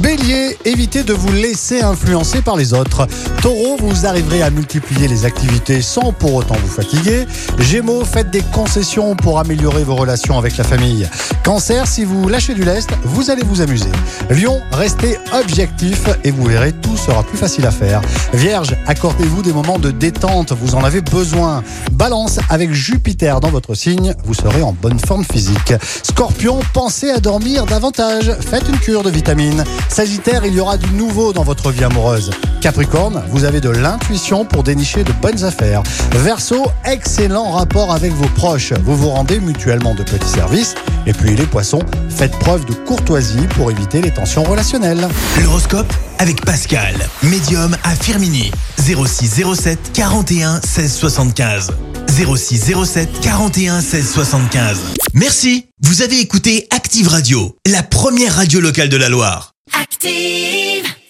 Bélier, évitez de vous laisser influencer par les autres. Taureau, vous arriverez à multiplier les activités sans pour autant vous fatiguer. Gémeaux, faites des concessions pour améliorer vos relations avec la famille. Cancer, si vous lâchez du lest, vous allez vous amuser. Lion, restez objectif et vous verrez, tout sera plus facile à faire. Vierge, accordez-vous des moments de détente, vous en avez besoin. Balance, avec Jupiter dans votre signe, vous serez en bonne forme physique. Scorpion, pensez à dormir davantage, faites une cure de vitamines. Sagittaire, il y aura du nouveau dans votre vie amoureuse. Capricorne, vous avez de l'intuition pour dénicher de bonnes affaires. Verseau, excellent rapport avec vos proches. Vous vous rendez mutuellement de petits services. Et puis les poissons, faites preuve de courtoisie pour éviter les tensions relationnelles. L'horoscope avec Pascal, médium à Firmini. 06 07 41 16 75. 06 07 41 16 75. Merci, vous avez écouté Active Radio, la première radio locale de la Loire. Active.